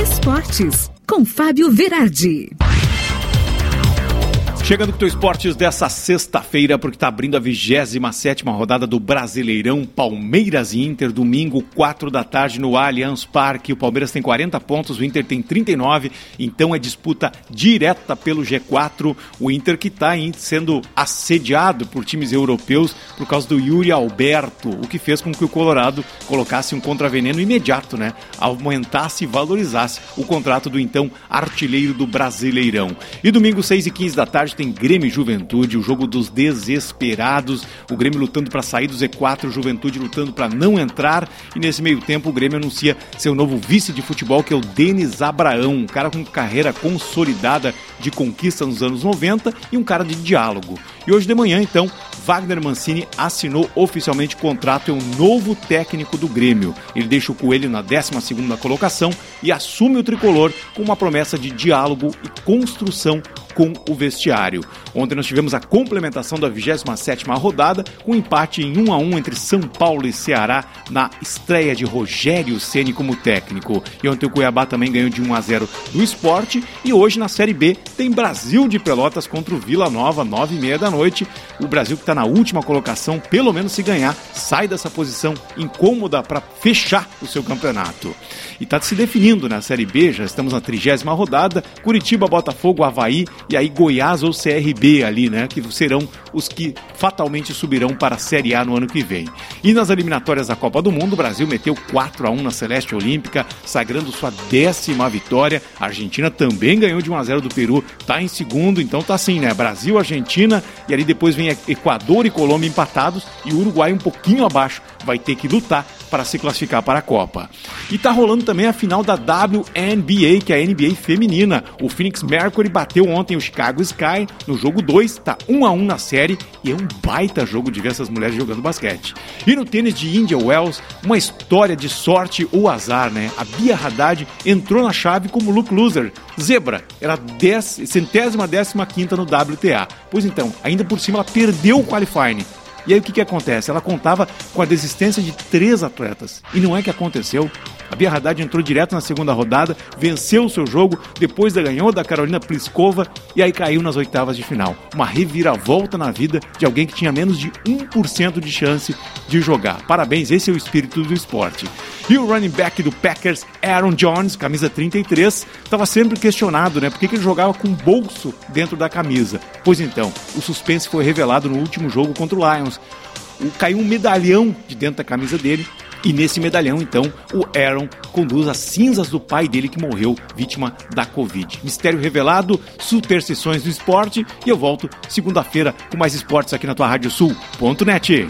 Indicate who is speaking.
Speaker 1: Esportes, com Fábio Verardi.
Speaker 2: Chegando com o teu esportes dessa sexta-feira, porque está abrindo a 27 rodada do Brasileirão Palmeiras e Inter, domingo, 4 da tarde, no Allianz Parque. O Palmeiras tem 40 pontos, o Inter tem 39, então é disputa direta pelo G4. O Inter que está sendo assediado por times europeus por causa do Yuri Alberto, o que fez com que o Colorado colocasse um contraveneno imediato, né? Aumentasse e valorizasse o contrato do então artilheiro do Brasileirão. E domingo, 6 e 15 da tarde, tem Grêmio e Juventude, o jogo dos desesperados. O Grêmio lutando para sair do Z4, Juventude lutando para não entrar. E nesse meio tempo, o Grêmio anuncia seu novo vice de futebol, que é o Denis Abraão, um cara com carreira consolidada de conquista nos anos 90 e um cara de diálogo. E hoje de manhã, então, Wagner Mancini assinou oficialmente contrato, é o novo técnico do Grêmio. Ele deixa o Coelho na 12 colocação e assume o tricolor com uma promessa de diálogo e construção com o vestiário. Ontem nós tivemos a complementação da 27ª rodada, com um empate em 1 a 1 entre São Paulo e Ceará na estreia de Rogério Ceni como técnico. E ontem o Cuiabá também ganhou de 1 a 0 do Esporte e hoje na Série B tem Brasil de Pelotas contra o Vila Nova, 9 e meia da noite. O Brasil que está na última colocação, pelo menos se ganhar, sai dessa posição incômoda para fechar o seu campeonato. E está se definindo na Série B, já estamos na trigésima rodada, Curitiba, Botafogo, Havaí e aí Goiás ou CRB ali, né? Que serão os que fatalmente subirão para a Série A no ano que vem. E nas eliminatórias da Copa do Mundo, o Brasil meteu 4 a 1 na Celeste Olímpica, sagrando sua décima vitória. A Argentina também ganhou de 1 a 0 do Peru, tá em segundo, então tá assim, né? Brasil, Argentina e ali depois vem Equador e Colômbia empatados e o Uruguai um pouquinho abaixo vai ter que lutar para se classificar para a Copa. E tá rolando também a final da WNBA, que é a NBA feminina. O Phoenix Mercury bateu ontem o Chicago Sky no jogo 2, tá 1 a 1 na série e é um baita jogo de ver essas mulheres jogando basquete. E no tênis de India Wells, uma história de sorte ou azar, né? A Bia Haddad entrou na chave como look loser. Zebra, era dez, centésima décima quinta no WTA. Pois então, ainda por cima ela perdeu o qualifying e aí o que, que acontece? Ela contava com a desistência de três atletas. E não é que aconteceu. A Bia Haddad entrou direto na segunda rodada, venceu o seu jogo, depois ganhou da Carolina Pliskova e aí caiu nas oitavas de final. Uma reviravolta na vida de alguém que tinha menos de 1% de chance de jogar. Parabéns, esse é o espírito do esporte. E o running back do Packers, Aaron Jones, camisa 33, estava sempre questionado, né? Por que, ele jogava com bolso dentro da camisa? Pois então, o suspense foi revelado no último jogo contra o Lions. Caiu um medalhão de dentro da camisa dele e nesse medalhão, então, o Aaron conduz as cinzas do pai dele que morreu vítima da Covid. Mistério revelado, superstições do esporte. E eu volto segunda-feira com mais esportes aqui na tua Rádio Sul.net.